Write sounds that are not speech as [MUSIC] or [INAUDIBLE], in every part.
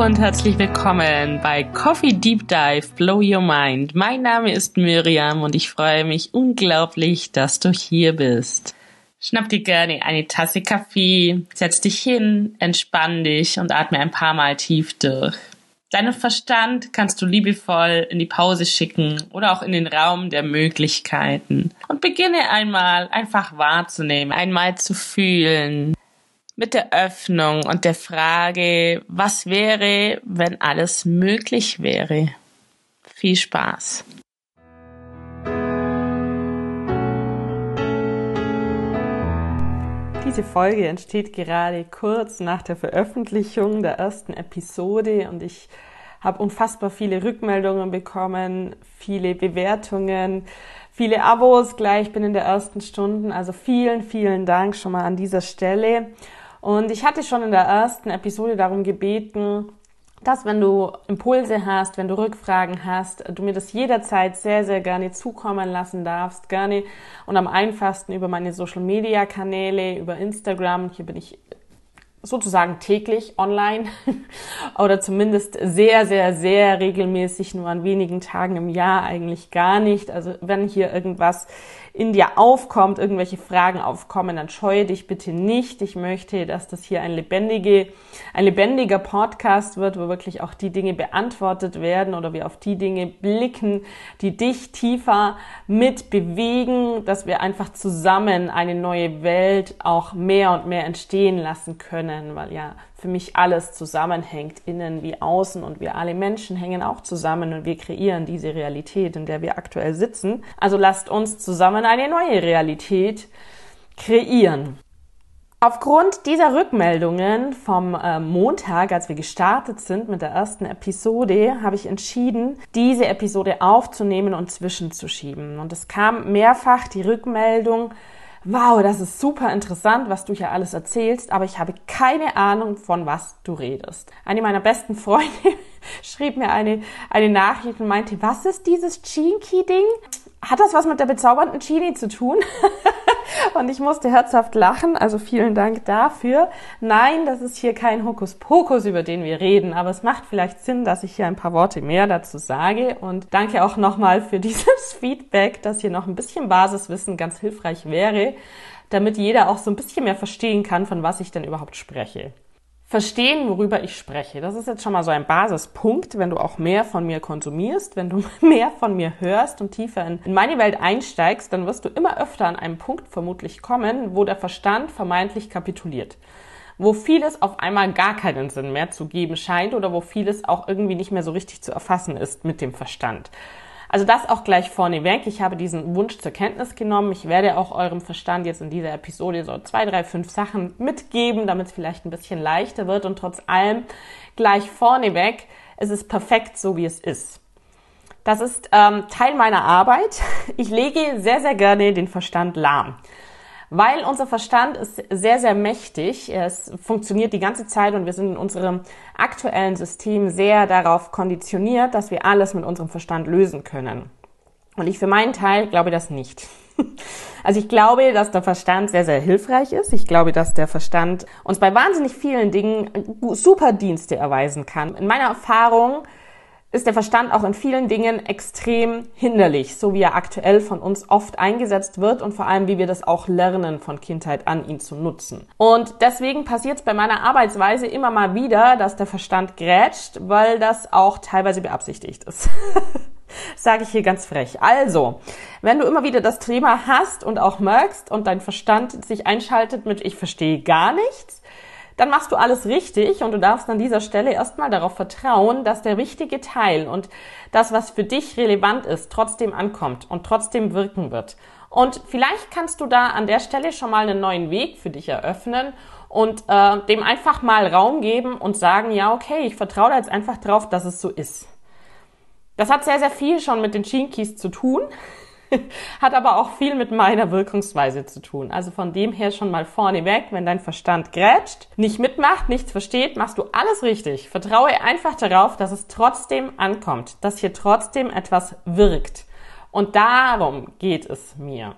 Und herzlich willkommen bei Coffee Deep Dive Blow Your Mind. Mein Name ist Miriam und ich freue mich unglaublich, dass du hier bist. Schnapp dir gerne eine Tasse Kaffee, setz dich hin, entspann dich und atme ein paar Mal tief durch. Deinen Verstand kannst du liebevoll in die Pause schicken oder auch in den Raum der Möglichkeiten und beginne einmal einfach wahrzunehmen, einmal zu fühlen, mit der Öffnung und der Frage, was wäre, wenn alles möglich wäre. Viel Spaß. Diese Folge entsteht gerade kurz nach der Veröffentlichung der ersten Episode und ich habe unfassbar viele Rückmeldungen bekommen, viele Bewertungen, viele Abos gleich bin in der ersten Stunde. Also vielen, vielen Dank schon mal an dieser Stelle. Und ich hatte schon in der ersten Episode darum gebeten, dass wenn du Impulse hast, wenn du Rückfragen hast, du mir das jederzeit sehr, sehr gerne zukommen lassen darfst, gerne und am einfachsten über meine Social Media Kanäle, über Instagram. Hier bin ich sozusagen täglich online [LAUGHS] oder zumindest sehr, sehr, sehr regelmäßig, nur an wenigen Tagen im Jahr eigentlich gar nicht. Also wenn hier irgendwas in dir aufkommt, irgendwelche Fragen aufkommen, dann scheue dich bitte nicht. Ich möchte, dass das hier ein lebendige, ein lebendiger Podcast wird, wo wirklich auch die Dinge beantwortet werden oder wir auf die Dinge blicken, die dich tiefer mit bewegen, dass wir einfach zusammen eine neue Welt auch mehr und mehr entstehen lassen können, weil ja für mich alles zusammenhängt, innen wie außen und wir alle Menschen hängen auch zusammen und wir kreieren diese Realität, in der wir aktuell sitzen. Also lasst uns zusammen eine neue Realität kreieren. Aufgrund dieser Rückmeldungen vom äh, Montag, als wir gestartet sind mit der ersten Episode, habe ich entschieden, diese Episode aufzunehmen und zwischenzuschieben. Und es kam mehrfach die Rückmeldung, wow, das ist super interessant, was du hier alles erzählst, aber ich habe keine Ahnung, von was du redest. Eine meiner besten Freunde [LAUGHS] schrieb mir eine, eine Nachricht und meinte, was ist dieses Chinky-Ding? Hat das was mit der bezaubernden Chini zu tun? [LAUGHS] und ich musste herzhaft lachen, also vielen Dank dafür. Nein, das ist hier kein Hokuspokus, über den wir reden, aber es macht vielleicht Sinn, dass ich hier ein paar Worte mehr dazu sage. Und danke auch nochmal für [LAUGHS] dieses Feedback, dass hier noch ein bisschen Basiswissen ganz hilfreich wäre, damit jeder auch so ein bisschen mehr verstehen kann, von was ich denn überhaupt spreche verstehen, worüber ich spreche. Das ist jetzt schon mal so ein Basispunkt, wenn du auch mehr von mir konsumierst, wenn du [LAUGHS] mehr von mir hörst und tiefer in, in meine Welt einsteigst, dann wirst du immer öfter an einem Punkt vermutlich kommen, wo der Verstand vermeintlich kapituliert. Wo vieles auf einmal gar keinen Sinn mehr zu geben scheint oder wo vieles auch irgendwie nicht mehr so richtig zu erfassen ist mit dem Verstand. Also das auch gleich vorneweg. Ich habe diesen Wunsch zur Kenntnis genommen. Ich werde auch eurem Verstand jetzt in dieser Episode so zwei, drei, fünf Sachen mitgeben, damit es vielleicht ein bisschen leichter wird. Und trotz allem gleich vorneweg, es ist perfekt so, wie es ist. Das ist ähm, Teil meiner Arbeit. Ich lege sehr, sehr gerne den Verstand lahm weil unser Verstand ist sehr, sehr mächtig. Es funktioniert die ganze Zeit und wir sind in unserem aktuellen System sehr darauf konditioniert, dass wir alles mit unserem Verstand lösen können. Und ich für meinen Teil glaube das nicht. [LAUGHS] Also ich glaube, dass der Verstand sehr, sehr hilfreich ist. Ich glaube, dass der Verstand uns bei wahnsinnig vielen Dingen super Dienste erweisen kann. In meiner Erfahrung ist der Verstand auch in vielen Dingen extrem hinderlich, so wie er aktuell von uns oft eingesetzt wird und vor allem, wie wir das auch lernen von Kindheit an, ihn zu nutzen. Und deswegen passiert es bei meiner Arbeitsweise immer mal wieder, dass der Verstand grätscht, weil das auch teilweise beabsichtigt ist. [LAUGHS] Sage ich hier ganz frech. Also, wenn du immer wieder das Thema hast und auch merkst und dein Verstand sich einschaltet mit ich verstehe gar nichts, dann machst du alles richtig und du darfst an dieser Stelle erstmal darauf vertrauen, dass der wichtige Teil und das, was für dich relevant ist, trotzdem ankommt und trotzdem wirken wird. Und vielleicht kannst du da an der Stelle schon mal einen neuen Weg für dich eröffnen und äh, dem einfach mal Raum geben und sagen, ja, okay, ich vertraue da jetzt einfach drauf, dass es so ist. Das hat sehr, sehr viel schon mit den Chinkies zu tun. [LAUGHS] Hat aber auch viel mit meiner Wirkungsweise zu tun. Also von dem her schon mal vorneweg, wenn dein Verstand grätscht, nicht mitmacht, nichts versteht, machst du alles richtig. Vertraue einfach darauf, dass es trotzdem ankommt, dass hier trotzdem etwas wirkt. Und darum geht es mir.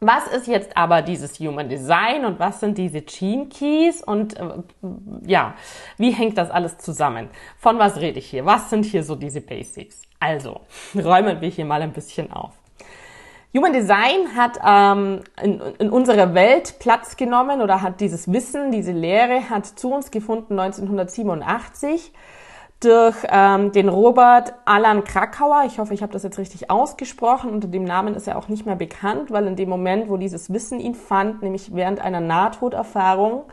Was ist jetzt aber dieses Human Design und was sind diese Gene Keys und äh, ja, wie hängt das alles zusammen? Von was rede ich hier? Was sind hier so diese Basics? Also, [LAUGHS] räumen wir hier mal ein bisschen auf. Human Design hat ähm, in, in unserer Welt Platz genommen oder hat dieses Wissen, diese Lehre hat zu uns gefunden 1987 durch ähm, den Robert Alan Krakauer. Ich hoffe, ich habe das jetzt richtig ausgesprochen. Unter dem Namen ist er auch nicht mehr bekannt, weil in dem Moment, wo dieses Wissen ihn fand, nämlich während einer Nahtoderfahrung,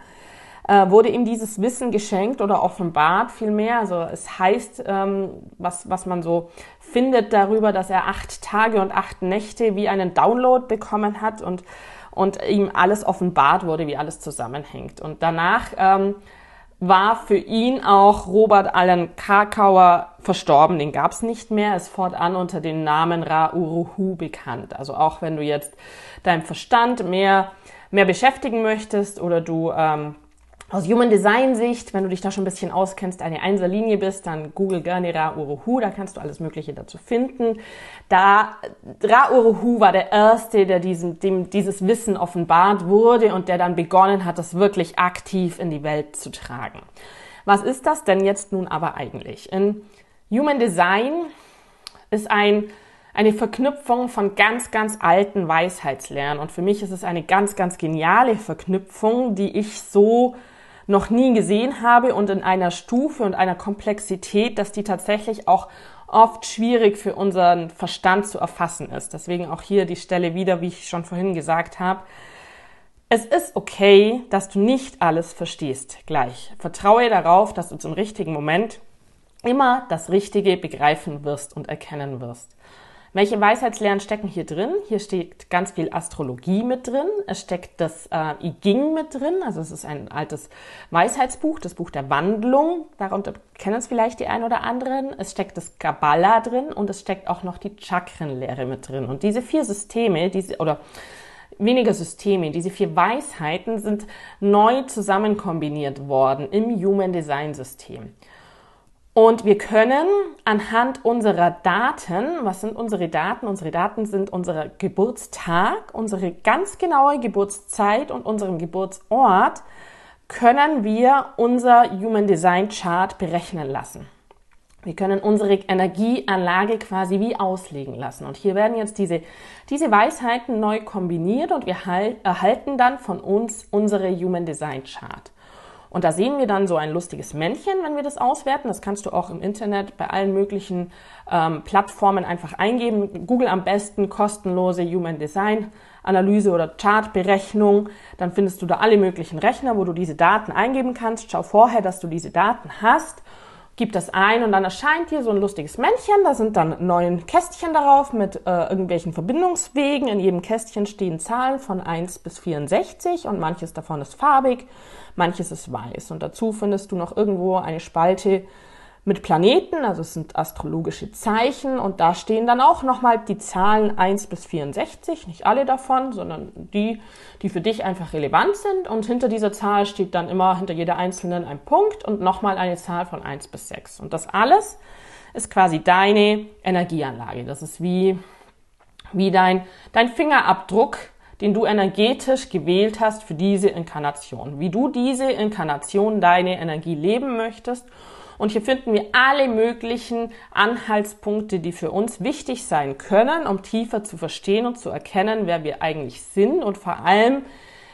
äh, wurde ihm dieses Wissen geschenkt oder offenbart vielmehr. Also es heißt, ähm, was, was man so findet darüber, dass er acht Tage und acht Nächte wie einen Download bekommen hat und, und ihm alles offenbart wurde, wie alles zusammenhängt. Und danach ähm, war für ihn auch Robert Allen Krakauer verstorben. Den gab es nicht mehr, ist fortan unter dem Namen Ra Uruhu bekannt. Also auch wenn du jetzt deinem Verstand mehr, mehr beschäftigen möchtest oder du ähm, aus Human Design Sicht, wenn du dich da schon ein bisschen auskennst, eine Einserlinie bist, dann google gerne Ra Uruhu, da kannst du alles Mögliche dazu finden. Da Ra Uruhu war der erste, der diesem, dem dieses Wissen offenbart wurde und der dann begonnen hat, das wirklich aktiv in die Welt zu tragen. Was ist das denn jetzt nun aber eigentlich? In Human Design ist ein eine Verknüpfung von ganz, ganz alten Weisheitslernen. Und für mich ist es eine ganz, ganz geniale Verknüpfung, die ich so noch nie gesehen habe und in einer Stufe und einer Komplexität, dass die tatsächlich auch oft schwierig für unseren Verstand zu erfassen ist. Deswegen auch hier die Stelle wieder, wie ich schon vorhin gesagt habe. Es ist okay, dass du nicht alles verstehst gleich. Vertraue darauf, dass du zum richtigen Moment immer das Richtige begreifen wirst und erkennen wirst. Welche Weisheitslehren stecken hier drin? Hier steht ganz viel Astrologie mit drin. Es steckt das äh, I Ging mit drin. Also es ist ein altes Weisheitsbuch, das Buch der Wandlung. Darunter kennen es vielleicht die einen oder anderen. Es steckt das Kabbalah drin und es steckt auch noch die Chakrenlehre mit drin. Und diese vier Systeme, diese oder weniger Systeme, diese vier Weisheiten sind neu zusammen kombiniert worden im Human Design System. Und wir können anhand unserer Daten, was sind unsere Daten? Unsere Daten sind unser Geburtstag, unsere ganz genaue Geburtszeit und unseren Geburtsort, können wir unser Human Design Chart berechnen lassen. Wir können unsere Energieanlage quasi wie auslegen lassen. Und hier werden jetzt diese, diese Weisheiten neu kombiniert und wir erhalten dann von uns unsere Human Design Chart. Und da sehen wir dann so ein lustiges Männchen, wenn wir das auswerten. Das kannst du auch im Internet bei allen möglichen ähm, Plattformen einfach eingeben. Google am besten kostenlose Human Design Analyse oder Chartberechnung. Dann findest du da alle möglichen Rechner, wo du diese Daten eingeben kannst. Schau vorher, dass du diese Daten hast gib das ein und dann erscheint hier so ein lustiges Männchen. Da sind dann neun Kästchen darauf mit äh, irgendwelchen Verbindungswegen. In jedem Kästchen stehen Zahlen von 1 bis 64 und manches davon ist farbig, manches ist weiß. Und dazu findest du noch irgendwo eine Spalte mit Planeten, also es sind astrologische Zeichen und da stehen dann auch nochmal die Zahlen 1 bis 64, nicht alle davon, sondern die, die für dich einfach relevant sind und hinter dieser Zahl steht dann immer hinter jeder einzelnen ein Punkt und nochmal eine Zahl von 1 bis 6 und das alles ist quasi deine Energieanlage. Das ist wie, wie dein, dein Fingerabdruck, den du energetisch gewählt hast für diese Inkarnation. Wie du diese Inkarnation, deine Energie leben möchtest und hier finden wir alle möglichen Anhaltspunkte, die für uns wichtig sein können, um tiefer zu verstehen und zu erkennen, wer wir eigentlich sind und vor allem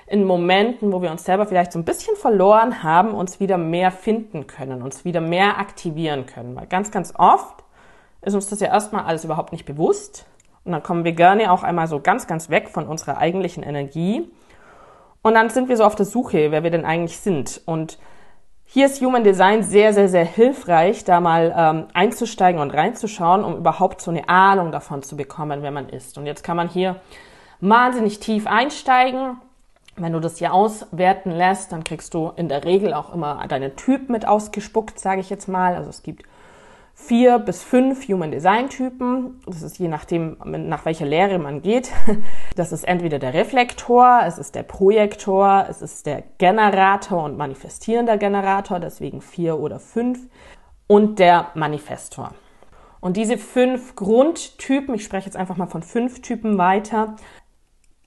in Momenten, wo wir uns selber vielleicht so ein bisschen verloren haben, uns wieder mehr finden können, uns wieder mehr aktivieren können. Weil ganz, ganz oft ist uns das ja erstmal alles überhaupt nicht bewusst. Und dann kommen wir gerne auch einmal so ganz, ganz weg von unserer eigentlichen Energie. Und dann sind wir so auf der Suche, wer wir denn eigentlich sind. Und hier ist Human Design sehr, sehr, sehr hilfreich, da mal ähm, einzusteigen und reinzuschauen, um überhaupt so eine Ahnung davon zu bekommen, wer man ist. Und jetzt kann man hier wahnsinnig tief einsteigen. Wenn du das hier auswerten lässt, dann kriegst du in der Regel auch immer deinen Typ mit ausgespuckt, sage ich jetzt mal. Also es gibt vier bis fünf Human Design Typen. Das ist je nachdem, nach welcher Lehre man geht. [LAUGHS] Das ist entweder der Reflektor, es ist der Projektor, es ist der Generator und manifestierender Generator, deswegen vier oder fünf, und der Manifestor. Und diese fünf Grundtypen, ich spreche jetzt einfach mal von fünf Typen weiter,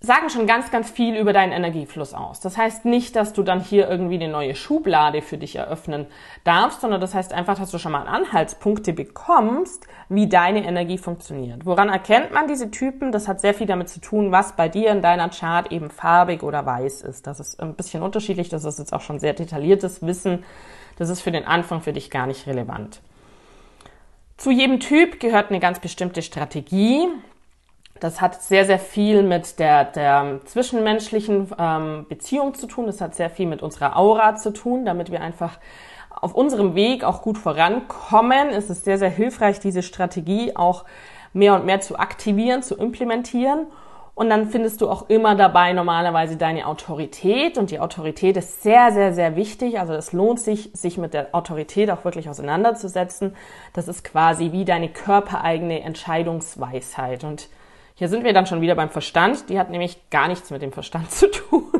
sagen schon ganz, ganz viel über deinen Energiefluss aus. Das heißt nicht, dass du dann hier irgendwie eine neue Schublade für dich eröffnen darfst, sondern das heißt einfach, dass du schon mal Anhaltspunkte bekommst, wie deine Energie funktioniert. Woran erkennt man diese Typen? Das hat sehr viel damit zu tun, was bei dir in deiner Chart eben farbig oder weiß ist. Das ist ein bisschen unterschiedlich. Das ist jetzt auch schon sehr detailliertes Wissen. Das ist für den Anfang für dich gar nicht relevant. Zu jedem Typ gehört eine ganz bestimmte Strategie. Das hat sehr, sehr viel mit der, der zwischenmenschlichen ähm, Beziehung zu tun. Das hat sehr viel mit unserer Aura zu tun, damit wir einfach auf unserem Weg auch gut vorankommen. Es ist sehr, sehr hilfreich, diese Strategie auch mehr und mehr zu aktivieren, zu implementieren. Und dann findest du auch immer dabei normalerweise deine Autorität. Und die Autorität ist sehr, sehr, sehr wichtig. Also es lohnt sich, sich mit der Autorität auch wirklich auseinanderzusetzen. Das ist quasi wie deine körpereigene Entscheidungsweisheit. Und hier sind wir dann schon wieder beim Verstand. Die hat nämlich gar nichts mit dem Verstand [LAUGHS] zu tun.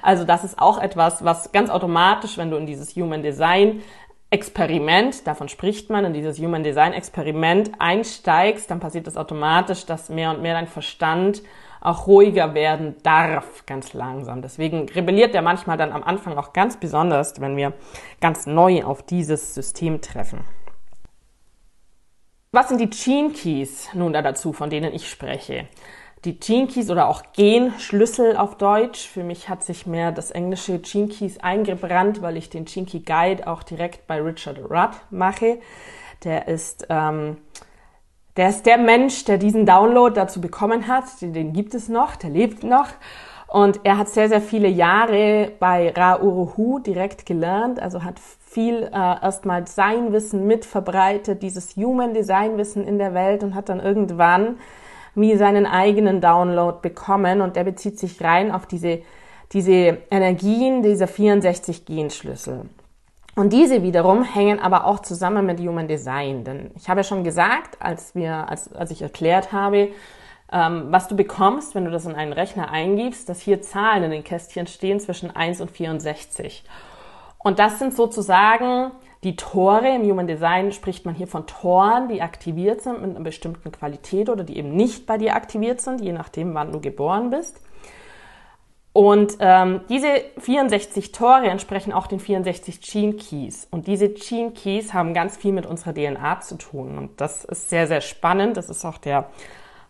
Also das ist auch etwas, was ganz automatisch, wenn du in dieses Human Design Experiment, davon spricht man, in dieses Human Design Experiment einsteigst, dann passiert das automatisch, dass mehr und mehr dein Verstand auch ruhiger werden darf, ganz langsam. Deswegen rebelliert der manchmal dann am Anfang auch ganz besonders, wenn wir ganz neu auf dieses System treffen. Was sind die Gene Keys nun da dazu, von denen ich spreche? Die Gene Keys oder auch Genschlüssel auf Deutsch. Für mich hat sich mehr das englische Gene Keys eingebrannt, weil ich den Gene Key Guide auch direkt bei Richard Rudd mache. Der ist, ähm, der ist der Mensch, der diesen Download dazu bekommen hat. Den, den gibt es noch, der lebt noch. Und er hat sehr, sehr viele Jahre bei Ra Uruhu direkt gelernt, also hat viel äh, erstmal sein Wissen mit verbreitet, dieses Human Design Wissen in der Welt und hat dann irgendwann wie seinen eigenen Download bekommen und der bezieht sich rein auf diese, diese Energien dieser 64 Genschlüssel. Und diese wiederum hängen aber auch zusammen mit Human Design. Denn ich habe ja schon gesagt, als wir, als, als ich erklärt habe, ähm, was du bekommst, wenn du das in einen Rechner eingibst, dass hier Zahlen in den Kästchen stehen zwischen 1 und 64. Und das sind sozusagen die Tore. Im Human Design spricht man hier von Toren, die aktiviert sind mit einer bestimmten Qualität oder die eben nicht bei dir aktiviert sind, je nachdem, wann du geboren bist. Und ähm, diese 64 Tore entsprechen auch den 64 Gene Keys. Und diese Gene Keys haben ganz viel mit unserer DNA zu tun. Und das ist sehr, sehr spannend. Das ist auch der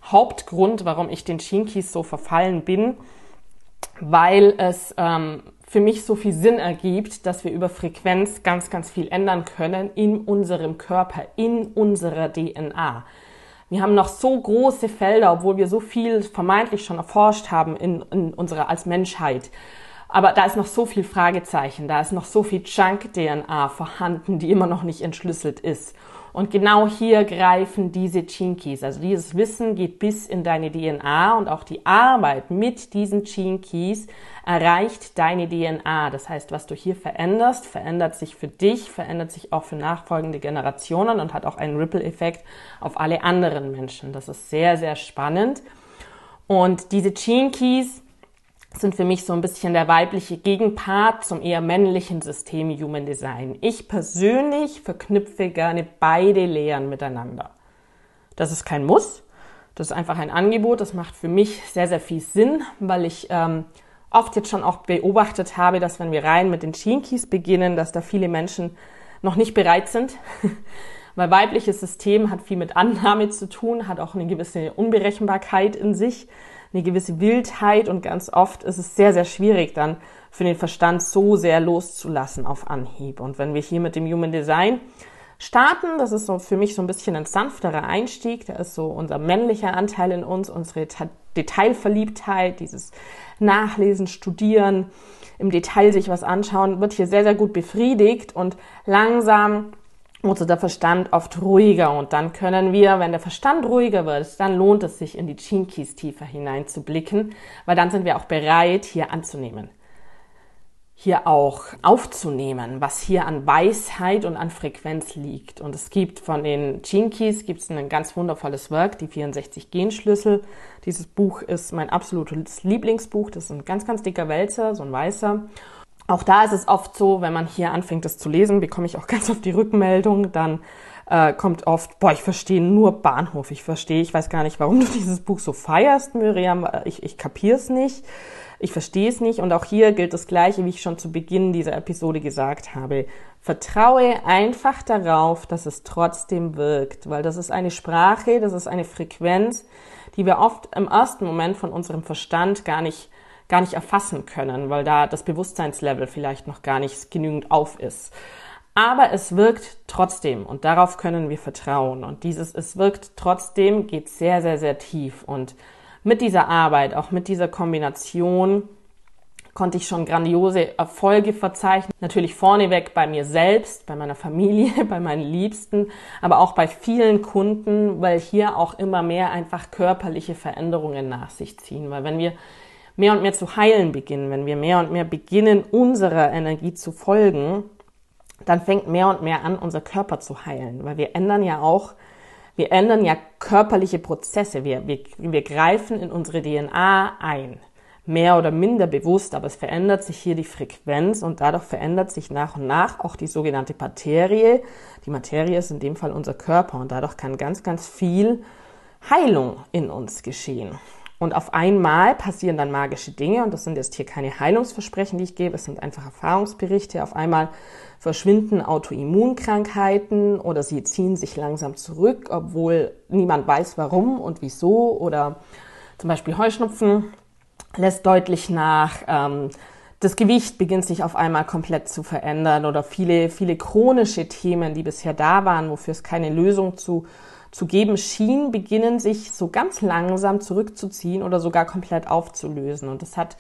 Hauptgrund, warum ich den Keys so verfallen bin, weil es ähm, für mich so viel Sinn ergibt, dass wir über Frequenz ganz, ganz viel ändern können in unserem Körper, in unserer DNA. Wir haben noch so große Felder, obwohl wir so viel vermeintlich schon erforscht haben in, in unserer als Menschheit. Aber da ist noch so viel Fragezeichen, da ist noch so viel Junk-DNA vorhanden, die immer noch nicht entschlüsselt ist. Und genau hier greifen diese Keys. Also dieses Wissen geht bis in deine DNA und auch die Arbeit mit diesen Keys erreicht deine DNA. Das heißt, was du hier veränderst, verändert sich für dich, verändert sich auch für nachfolgende Generationen und hat auch einen Ripple-Effekt auf alle anderen Menschen. Das ist sehr, sehr spannend. Und diese Keys sind für mich so ein bisschen der weibliche Gegenpart zum eher männlichen System Human Design. Ich persönlich verknüpfe gerne beide Lehren miteinander. Das ist kein Muss, das ist einfach ein Angebot. Das macht für mich sehr, sehr viel Sinn, weil ich ähm, oft jetzt schon auch beobachtet habe, dass wenn wir rein mit den Shinkies beginnen, dass da viele Menschen noch nicht bereit sind. [LAUGHS] weil weibliches System hat viel mit Annahme zu tun, hat auch eine gewisse Unberechenbarkeit in sich eine gewisse Wildheit und ganz oft ist es sehr, sehr schwierig dann für den Verstand so sehr loszulassen auf Anhieb. Und wenn wir hier mit dem Human Design starten, das ist so für mich so ein bisschen ein sanfterer Einstieg, da ist so unser männlicher Anteil in uns, unsere Detailverliebtheit, dieses Nachlesen, Studieren, im Detail sich was anschauen, wird hier sehr, sehr gut befriedigt und langsam wurde der Verstand oft ruhiger und dann können wir, wenn der Verstand ruhiger wird, dann lohnt es sich in die Gene Keys tiefer hineinzublicken, weil dann sind wir auch bereit, hier anzunehmen. Hier auch aufzunehmen, was hier an Weisheit und an Frequenz liegt. Und es gibt von den Gene Keys gibt es ein ganz wundervolles Werk, die 64 Genschlüssel. Dieses Buch ist mein absolutes Lieblingsbuch. Das ist ein ganz, ganz dicker Wälzer, so ein weißer. Auch da ist es oft so, wenn man hier anfängt, das zu lesen, bekomme ich auch [LAUGHS] ganz oft die Rückmeldung, dann äh, kommt oft, boah, ich verstehe nur Bahnhof. Ich verstehe, ich weiß gar nicht, warum du [LAUGHS] dieses Buch so feierst, Miriam. Ich, ich kapier's nicht. Ich verstehe es nicht. Und auch hier gilt das Gleiche, wie ich schon zu Beginn dieser Episode gesagt habe. Vertraue einfach darauf, dass es trotzdem wirkt, weil das ist eine Sprache, das ist eine Frequenz, die wir oft im ersten Moment von unserem Verstand gar nicht gar nicht erfassen können, weil da das Bewusstseinslevel vielleicht noch gar nicht genügend auf ist. Aber es wirkt trotzdem und darauf können wir vertrauen. Und dieses Es wirkt trotzdem geht sehr, sehr, sehr tief. Und mit dieser Arbeit, auch mit dieser Kombination, konnte ich schon grandiose Erfolge verzeichnen. Natürlich vorneweg bei mir selbst, bei meiner Familie, [LAUGHS] bei meinen Liebsten, aber auch bei vielen Kunden, weil hier auch immer mehr einfach körperliche Veränderungen nach sich ziehen. Weil wenn wir mehr und mehr zu heilen beginnen, wenn wir mehr und mehr beginnen, unserer Energie zu folgen, dann fängt mehr und mehr an, unser Körper zu heilen, weil wir ändern ja auch, wir ändern ja körperliche Prozesse, wir, wir, wir greifen in unsere DNA ein, mehr oder minder bewusst, aber es verändert sich hier die Frequenz und dadurch verändert sich nach und nach auch die sogenannte Materie. Die Materie ist in dem Fall unser Körper und dadurch kann ganz, ganz viel Heilung in uns geschehen. Und auf einmal passieren dann magische Dinge und das sind jetzt hier keine Heilungsversprechen, die ich gebe, es sind einfach Erfahrungsberichte. Auf einmal verschwinden Autoimmunkrankheiten oder sie ziehen sich langsam zurück, obwohl niemand weiß warum und wieso. Oder zum Beispiel Heuschnupfen lässt deutlich nach. Ähm, das Gewicht beginnt sich auf einmal komplett zu verändern oder viele, viele chronische Themen, die bisher da waren, wofür es keine Lösung zu zu geben schien, beginnen sich so ganz langsam zurückzuziehen oder sogar komplett aufzulösen. Und das hat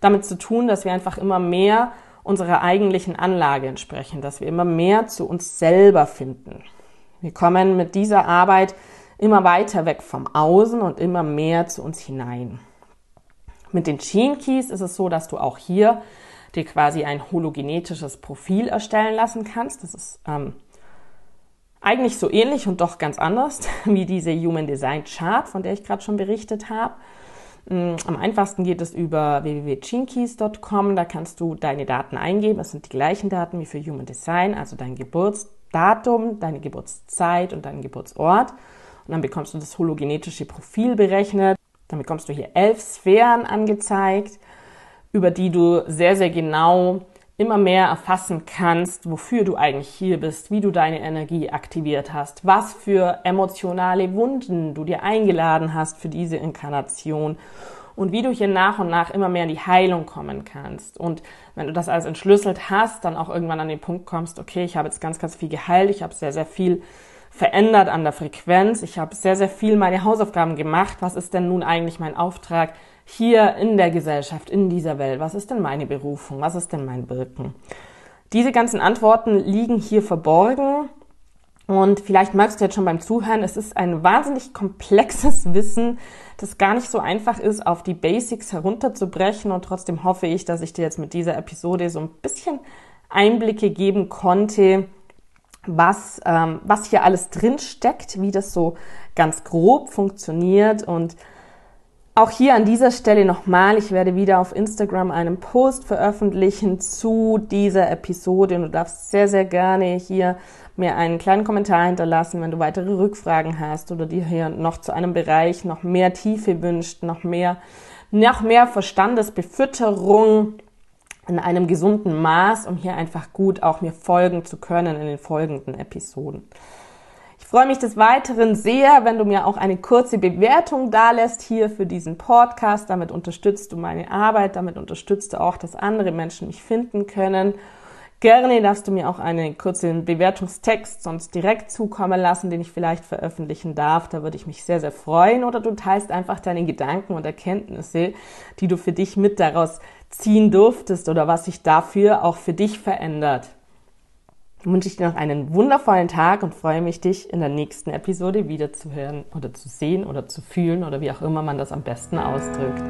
damit zu tun, dass wir einfach immer mehr unserer eigentlichen Anlage entsprechen, dass wir immer mehr zu uns selber finden. Wir kommen mit dieser Arbeit immer weiter weg vom Außen und immer mehr zu uns hinein. Mit den Gene Keys ist es so, dass du auch hier dir quasi ein hologenetisches Profil erstellen lassen kannst. Das ist ähm, eigentlich so ähnlich und doch ganz anders [LAUGHS] wie diese Human Design Chart, von der ich gerade schon berichtet habe. Mm, am einfachsten geht es über www.chinkeys.com. Da kannst du deine Daten eingeben. Es sind die gleichen Daten wie für Human Design, also dein Geburtsdatum, deine Geburtszeit und dein Geburtsort. Und dann bekommst du das hologenetische Profil berechnet. Dann bekommst du hier elf Sphären angezeigt, über die du sehr, sehr genau immer mehr erfassen kannst, wofür du eigentlich hier bist, wie du deine Energie aktiviert hast, was für emotionale Wunden du dir eingeladen hast für diese Inkarnation und wie du hier nach und nach immer mehr in die Heilung kommen kannst. Und wenn du das alles entschlüsselt hast, dann auch irgendwann an den Punkt kommst, okay, ich habe jetzt ganz, ganz viel geheilt, ich habe sehr, sehr viel verändert an der Frequenz, ich habe sehr, sehr viel meine Hausaufgaben gemacht, was ist denn nun eigentlich mein Auftrag? Hier in der Gesellschaft, in dieser Welt? Was ist denn meine Berufung? Was ist denn mein Wirken? Diese ganzen Antworten liegen hier verborgen. Und vielleicht merkst du jetzt schon beim Zuhören, es ist ein wahnsinnig komplexes [LAUGHS] Wissen, das gar nicht so einfach ist, auf die Basics herunterzubrechen. Und trotzdem hoffe ich, dass ich dir jetzt mit dieser Episode so ein bisschen Einblicke geben konnte, was, ähm, was hier alles drin steckt, wie das so ganz grob funktioniert und auch hier an dieser Stelle nochmal, ich werde wieder auf Instagram einen Post veröffentlichen zu dieser Episode und du darfst sehr, sehr gerne hier mir einen kleinen Kommentar hinterlassen, wenn du weitere Rückfragen hast oder dir hier noch zu einem Bereich noch mehr Tiefe wünscht, noch mehr, noch mehr Verstandesbefütterung in einem gesunden Maß, um hier einfach gut auch mir folgen zu können in den folgenden Episoden freue mich des Weiteren sehr, wenn du mir auch eine kurze Bewertung dalässt hier für diesen Podcast. Damit unterstützt du meine Arbeit, damit unterstützt du auch, dass andere Menschen mich finden können. Gerne darfst du mir auch einen kurzen Bewertungstext sonst direkt zukommen lassen, den ich vielleicht veröffentlichen darf. Da würde ich mich sehr, sehr freuen. Oder du teilst einfach deine Gedanken und Erkenntnisse, die du für dich mit daraus ziehen durftest oder was sich dafür auch für dich verändert wünsche ich dir noch einen wundervollen Tag und freue mich, dich in der nächsten Episode wieder zu hören oder zu sehen oder zu fühlen oder wie auch immer man das am besten ausdrückt.